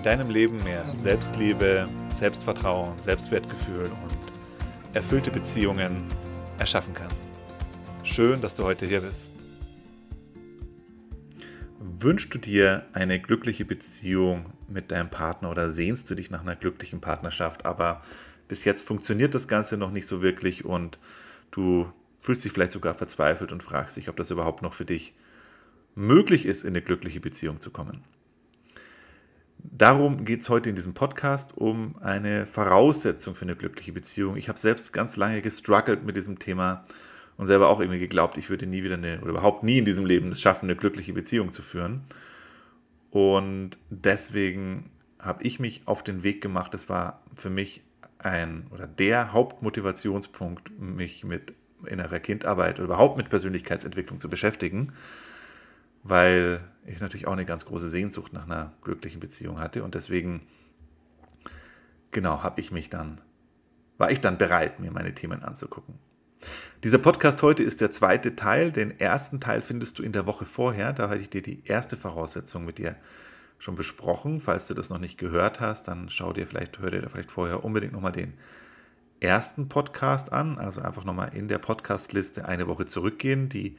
in deinem Leben mehr Selbstliebe, Selbstvertrauen, Selbstwertgefühl und erfüllte Beziehungen erschaffen kannst. Schön, dass du heute hier bist. Wünschst du dir eine glückliche Beziehung mit deinem Partner oder sehnst du dich nach einer glücklichen Partnerschaft, aber bis jetzt funktioniert das Ganze noch nicht so wirklich und du fühlst dich vielleicht sogar verzweifelt und fragst dich, ob das überhaupt noch für dich möglich ist, in eine glückliche Beziehung zu kommen. Darum geht es heute in diesem Podcast um eine Voraussetzung für eine glückliche Beziehung. Ich habe selbst ganz lange gestruggelt mit diesem Thema und selber auch irgendwie geglaubt, ich würde nie wieder eine oder überhaupt nie in diesem Leben es schaffen, eine glückliche Beziehung zu führen. Und deswegen habe ich mich auf den Weg gemacht. Das war für mich ein oder der Hauptmotivationspunkt, mich mit innerer Kindarbeit oder überhaupt mit Persönlichkeitsentwicklung zu beschäftigen weil ich natürlich auch eine ganz große Sehnsucht nach einer glücklichen Beziehung hatte und deswegen, genau, habe ich mich dann, war ich dann bereit, mir meine Themen anzugucken. Dieser Podcast heute ist der zweite Teil. Den ersten Teil findest du in der Woche vorher. Da hatte ich dir die erste Voraussetzung mit dir schon besprochen. Falls du das noch nicht gehört hast, dann schau dir vielleicht, hör dir vielleicht vorher unbedingt nochmal den ersten Podcast an. Also einfach nochmal in der Podcastliste eine Woche zurückgehen. Die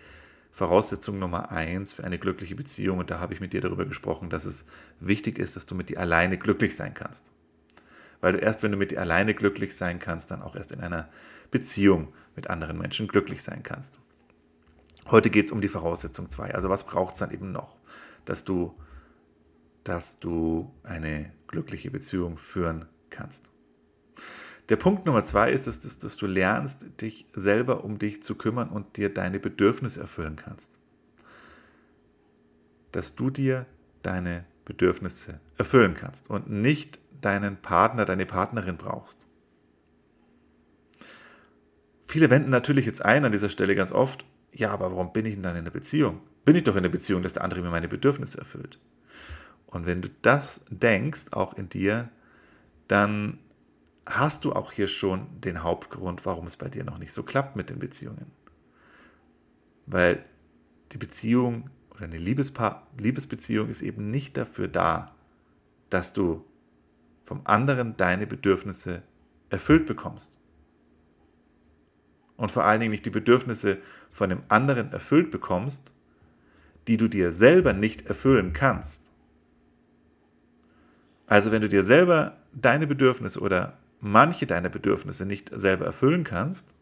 Voraussetzung Nummer eins für eine glückliche Beziehung, und da habe ich mit dir darüber gesprochen, dass es wichtig ist, dass du mit dir alleine glücklich sein kannst. Weil du erst, wenn du mit dir alleine glücklich sein kannst, dann auch erst in einer Beziehung mit anderen Menschen glücklich sein kannst. Heute geht es um die Voraussetzung zwei. Also was braucht es dann eben noch, dass du, dass du eine glückliche Beziehung führen kannst? Der Punkt Nummer zwei ist, dass, dass, dass du lernst, dich selber um dich zu kümmern und dir deine Bedürfnisse erfüllen kannst. Dass du dir deine Bedürfnisse erfüllen kannst und nicht deinen Partner, deine Partnerin brauchst. Viele wenden natürlich jetzt ein an dieser Stelle ganz oft, ja, aber warum bin ich denn dann in einer Beziehung? Bin ich doch in der Beziehung, dass der andere mir meine Bedürfnisse erfüllt. Und wenn du das denkst, auch in dir, dann hast du auch hier schon den Hauptgrund, warum es bei dir noch nicht so klappt mit den Beziehungen. Weil die Beziehung oder eine Liebespa Liebesbeziehung ist eben nicht dafür da, dass du vom anderen deine Bedürfnisse erfüllt bekommst. Und vor allen Dingen nicht die Bedürfnisse von dem anderen erfüllt bekommst, die du dir selber nicht erfüllen kannst. Also wenn du dir selber deine Bedürfnisse oder manche deiner Bedürfnisse nicht selber erfüllen kannst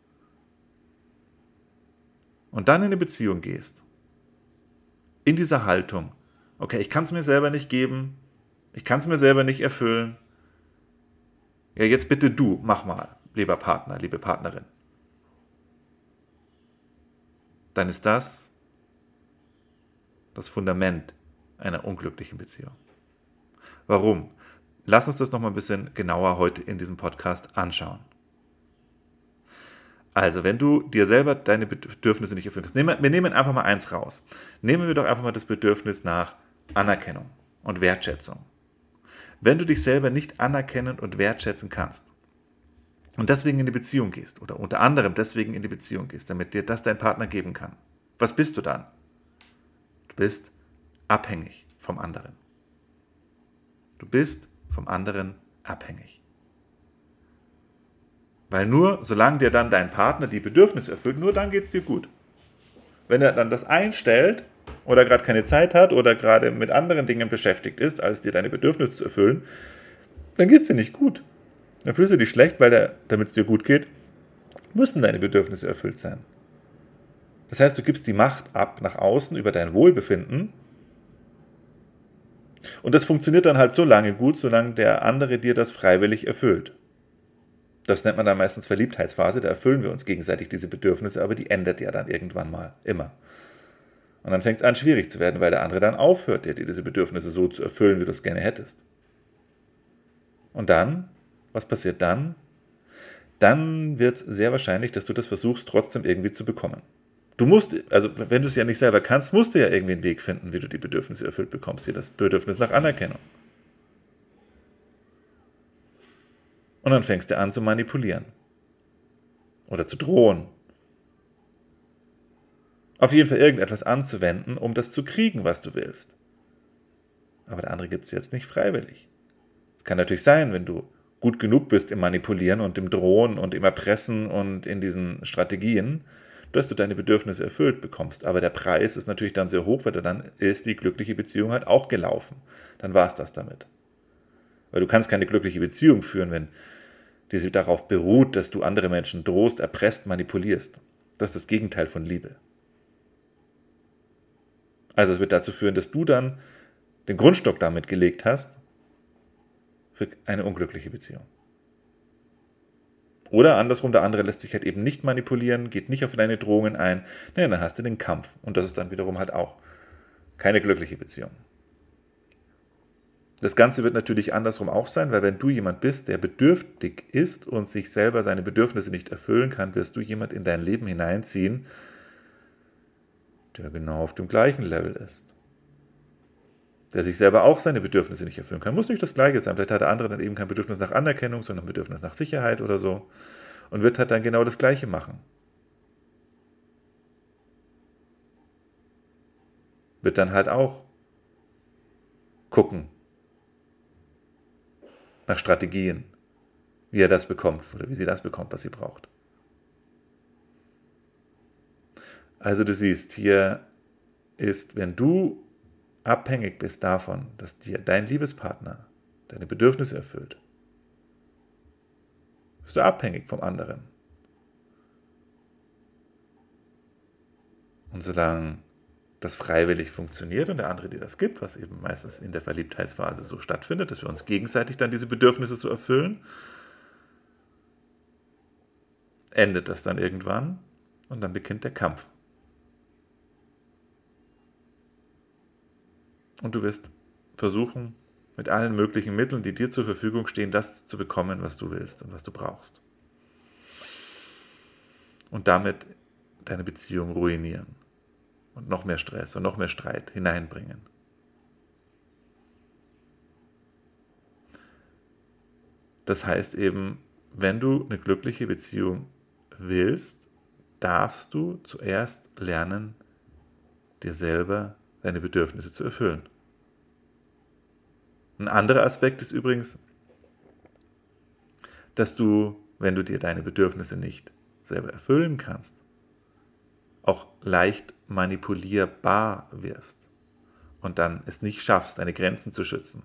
und dann in eine Beziehung gehst, in dieser Haltung, okay, ich kann es mir selber nicht geben, ich kann es mir selber nicht erfüllen, ja, jetzt bitte du, mach mal, lieber Partner, liebe Partnerin. Dann ist das das Fundament einer unglücklichen Beziehung. Warum? Lass uns das nochmal ein bisschen genauer heute in diesem Podcast anschauen. Also, wenn du dir selber deine Bedürfnisse nicht erfüllen kannst, wir nehmen einfach mal eins raus. Nehmen wir doch einfach mal das Bedürfnis nach Anerkennung und Wertschätzung. Wenn du dich selber nicht anerkennen und wertschätzen kannst und deswegen in die Beziehung gehst oder unter anderem deswegen in die Beziehung gehst, damit dir das dein Partner geben kann, was bist du dann? Du bist abhängig vom anderen. Du bist vom anderen abhängig. Weil nur solange dir dann dein Partner die Bedürfnisse erfüllt, nur dann geht es dir gut. Wenn er dann das einstellt oder gerade keine Zeit hat oder gerade mit anderen Dingen beschäftigt ist, als dir deine Bedürfnisse zu erfüllen, dann geht es dir nicht gut. Dann fühlst du dich schlecht, weil damit es dir gut geht, müssen deine Bedürfnisse erfüllt sein. Das heißt, du gibst die Macht ab nach außen über dein Wohlbefinden und das funktioniert dann halt so lange gut, solange der andere dir das freiwillig erfüllt. Das nennt man dann meistens Verliebtheitsphase, da erfüllen wir uns gegenseitig diese Bedürfnisse, aber die ändert ja dann irgendwann mal, immer. Und dann fängt es an, schwierig zu werden, weil der andere dann aufhört, dir diese Bedürfnisse so zu erfüllen, wie du es gerne hättest. Und dann, was passiert dann? Dann wird es sehr wahrscheinlich, dass du das versuchst, trotzdem irgendwie zu bekommen. Du musst, also wenn du es ja nicht selber kannst, musst du ja irgendwie einen Weg finden, wie du die Bedürfnisse erfüllt bekommst, wie das Bedürfnis nach Anerkennung. Und dann fängst du an zu manipulieren. Oder zu drohen. Auf jeden Fall irgendetwas anzuwenden, um das zu kriegen, was du willst. Aber der andere gibt es jetzt nicht freiwillig. Es kann natürlich sein, wenn du gut genug bist im Manipulieren und im Drohen und im Erpressen und in diesen Strategien, dass du deine Bedürfnisse erfüllt bekommst. Aber der Preis ist natürlich dann sehr hoch, weil dann ist die glückliche Beziehung halt auch gelaufen. Dann war es das damit. Weil du kannst keine glückliche Beziehung führen, wenn diese darauf beruht, dass du andere Menschen drohst, erpresst, manipulierst. Das ist das Gegenteil von Liebe. Also es wird dazu führen, dass du dann den Grundstock damit gelegt hast für eine unglückliche Beziehung. Oder andersrum, der andere lässt sich halt eben nicht manipulieren, geht nicht auf deine Drohungen ein. Naja, dann hast du den Kampf. Und das ist dann wiederum halt auch keine glückliche Beziehung. Das Ganze wird natürlich andersrum auch sein, weil wenn du jemand bist, der bedürftig ist und sich selber seine Bedürfnisse nicht erfüllen kann, wirst du jemand in dein Leben hineinziehen, der genau auf dem gleichen Level ist. Der sich selber auch seine Bedürfnisse nicht erfüllen kann. Muss nicht das Gleiche sein. Vielleicht hat der andere dann eben kein Bedürfnis nach Anerkennung, sondern Bedürfnis nach Sicherheit oder so. Und wird halt dann genau das Gleiche machen. Wird dann halt auch gucken, nach Strategien, wie er das bekommt oder wie sie das bekommt, was sie braucht. Also du siehst, hier ist, wenn du abhängig bist davon, dass dir dein Liebespartner deine Bedürfnisse erfüllt, bist du abhängig vom anderen. Und solange das freiwillig funktioniert und der andere dir das gibt, was eben meistens in der Verliebtheitsphase so stattfindet, dass wir uns gegenseitig dann diese Bedürfnisse so erfüllen, endet das dann irgendwann und dann beginnt der Kampf. Und du wirst versuchen, mit allen möglichen Mitteln, die dir zur Verfügung stehen, das zu bekommen, was du willst und was du brauchst. Und damit deine Beziehung ruinieren und noch mehr Stress und noch mehr Streit hineinbringen. Das heißt eben, wenn du eine glückliche Beziehung willst, darfst du zuerst lernen, dir selber deine Bedürfnisse zu erfüllen. Ein anderer Aspekt ist übrigens, dass du, wenn du dir deine Bedürfnisse nicht selber erfüllen kannst, auch leicht manipulierbar wirst und dann es nicht schaffst, deine Grenzen zu schützen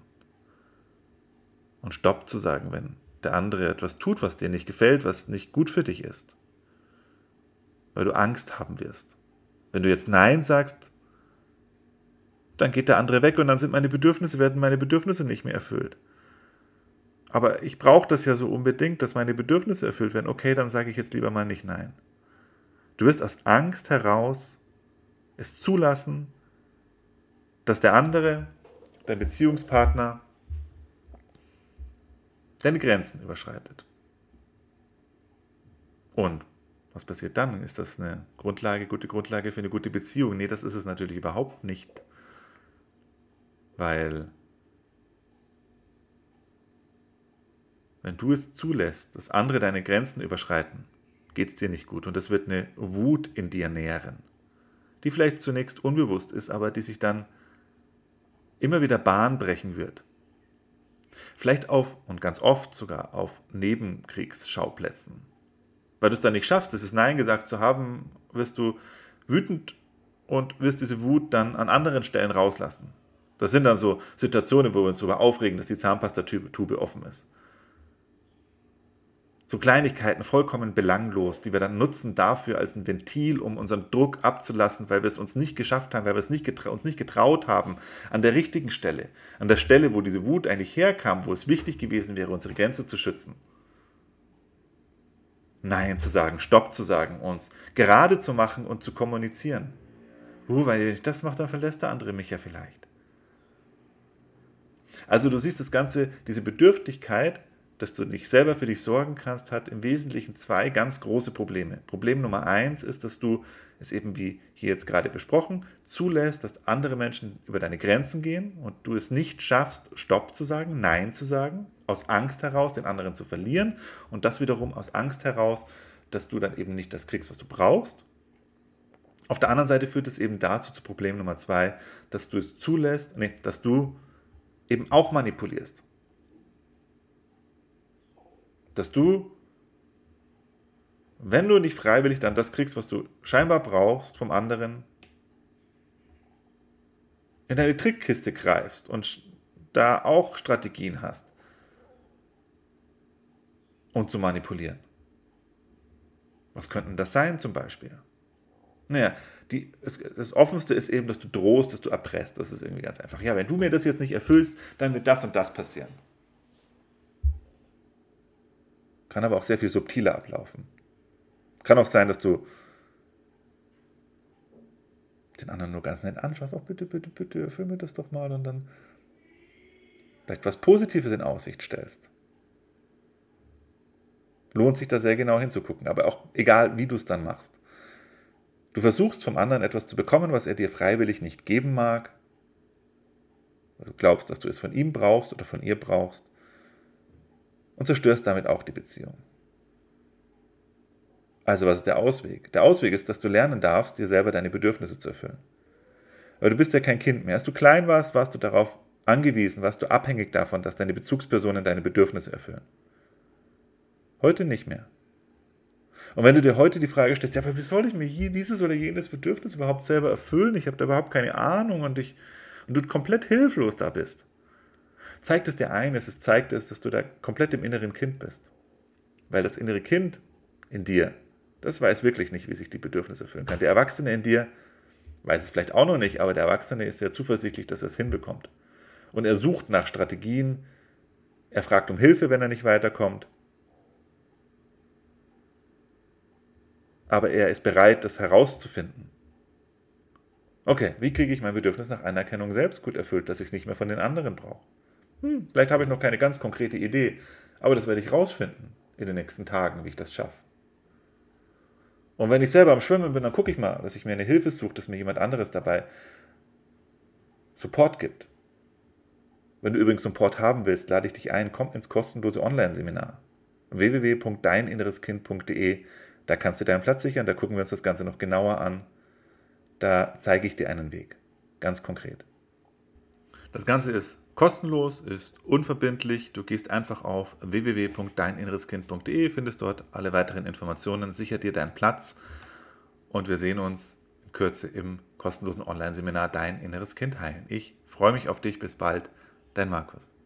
und Stopp zu sagen, wenn der andere etwas tut, was dir nicht gefällt, was nicht gut für dich ist, weil du Angst haben wirst. Wenn du jetzt Nein sagst, dann geht der andere weg und dann sind meine Bedürfnisse, werden meine Bedürfnisse nicht mehr erfüllt. Aber ich brauche das ja so unbedingt, dass meine Bedürfnisse erfüllt werden. Okay, dann sage ich jetzt lieber mal nicht Nein. Du wirst aus Angst heraus es zulassen, dass der andere, dein Beziehungspartner, deine Grenzen überschreitet. Und was passiert dann? Ist das eine Grundlage, gute Grundlage für eine gute Beziehung? Nee, das ist es natürlich überhaupt nicht. Weil wenn du es zulässt, dass andere deine Grenzen überschreiten, geht es dir nicht gut. Und es wird eine Wut in dir nähren, die vielleicht zunächst unbewusst ist, aber die sich dann immer wieder Bahn brechen wird. Vielleicht auf, und ganz oft sogar auf Nebenkriegsschauplätzen. Weil du es dann nicht schaffst, dieses Nein gesagt zu haben, wirst du wütend und wirst diese Wut dann an anderen Stellen rauslassen. Das sind dann so Situationen, wo wir uns darüber aufregen, dass die Zahnpastatube offen ist. So Kleinigkeiten vollkommen belanglos, die wir dann nutzen dafür als ein Ventil, um unseren Druck abzulassen, weil wir es uns nicht geschafft haben, weil wir es nicht uns nicht getraut haben, an der richtigen Stelle, an der Stelle, wo diese Wut eigentlich herkam, wo es wichtig gewesen wäre, unsere Grenze zu schützen. Nein zu sagen, Stopp zu sagen, uns gerade zu machen und zu kommunizieren. Uh, weil ich das mache, dann verlässt der andere mich ja vielleicht. Also du siehst das Ganze, diese Bedürftigkeit, dass du nicht selber für dich sorgen kannst, hat im Wesentlichen zwei ganz große Probleme. Problem Nummer eins ist, dass du es eben wie hier jetzt gerade besprochen zulässt, dass andere Menschen über deine Grenzen gehen und du es nicht schaffst, Stopp zu sagen, Nein zu sagen, aus Angst heraus, den anderen zu verlieren und das wiederum aus Angst heraus, dass du dann eben nicht das kriegst, was du brauchst. Auf der anderen Seite führt es eben dazu zu Problem Nummer zwei, dass du es zulässt, nee, dass du eben auch manipulierst. Dass du, wenn du nicht freiwillig dann das kriegst, was du scheinbar brauchst vom anderen, in deine Trickkiste greifst und da auch Strategien hast, um zu manipulieren. Was könnten das sein zum Beispiel? Naja, die, das, das Offenste ist eben, dass du drohst, dass du erpresst. Das ist irgendwie ganz einfach. Ja, wenn du mir das jetzt nicht erfüllst, dann wird das und das passieren. Kann aber auch sehr viel subtiler ablaufen. Kann auch sein, dass du den anderen nur ganz nett anschaust. Oh, bitte, bitte, bitte, erfüll mir das doch mal und dann vielleicht was Positives in Aussicht stellst. Lohnt sich da sehr genau hinzugucken, aber auch egal, wie du es dann machst. Du versuchst vom anderen etwas zu bekommen, was er dir freiwillig nicht geben mag. Du glaubst, dass du es von ihm brauchst oder von ihr brauchst. Und zerstörst damit auch die Beziehung. Also was ist der Ausweg? Der Ausweg ist, dass du lernen darfst, dir selber deine Bedürfnisse zu erfüllen. Aber du bist ja kein Kind mehr. Als du klein warst, warst du darauf angewiesen, warst du abhängig davon, dass deine Bezugspersonen deine Bedürfnisse erfüllen. Heute nicht mehr. Und wenn du dir heute die Frage stellst, ja, aber wie soll ich mir hier dieses oder jenes Bedürfnis überhaupt selber erfüllen? Ich habe da überhaupt keine Ahnung und, ich, und du komplett hilflos da bist, zeigt es dir eines, es zeigt es, dass du da komplett im inneren Kind bist. Weil das innere Kind in dir, das weiß wirklich nicht, wie sich die Bedürfnisse erfüllen kann. Der Erwachsene in dir weiß es vielleicht auch noch nicht, aber der Erwachsene ist sehr zuversichtlich, dass er es hinbekommt. Und er sucht nach Strategien, er fragt um Hilfe, wenn er nicht weiterkommt. Aber er ist bereit, das herauszufinden. Okay, wie kriege ich mein Bedürfnis nach Anerkennung selbst gut erfüllt, dass ich es nicht mehr von den anderen brauche? Hm, vielleicht habe ich noch keine ganz konkrete Idee, aber das werde ich rausfinden in den nächsten Tagen, wie ich das schaffe. Und wenn ich selber am Schwimmen bin, dann gucke ich mal, dass ich mir eine Hilfe suche, dass mir jemand anderes dabei Support gibt. Wenn du übrigens Support haben willst, lade ich dich ein, komm ins kostenlose Online-Seminar www.deininnereskind.de da kannst du deinen Platz sichern, da gucken wir uns das Ganze noch genauer an. Da zeige ich dir einen Weg, ganz konkret. Das Ganze ist kostenlos, ist unverbindlich. Du gehst einfach auf www.deininnereskind.de, findest dort alle weiteren Informationen, sicher dir deinen Platz und wir sehen uns in Kürze im kostenlosen Online-Seminar Dein inneres Kind heilen. Ich freue mich auf dich, bis bald, dein Markus.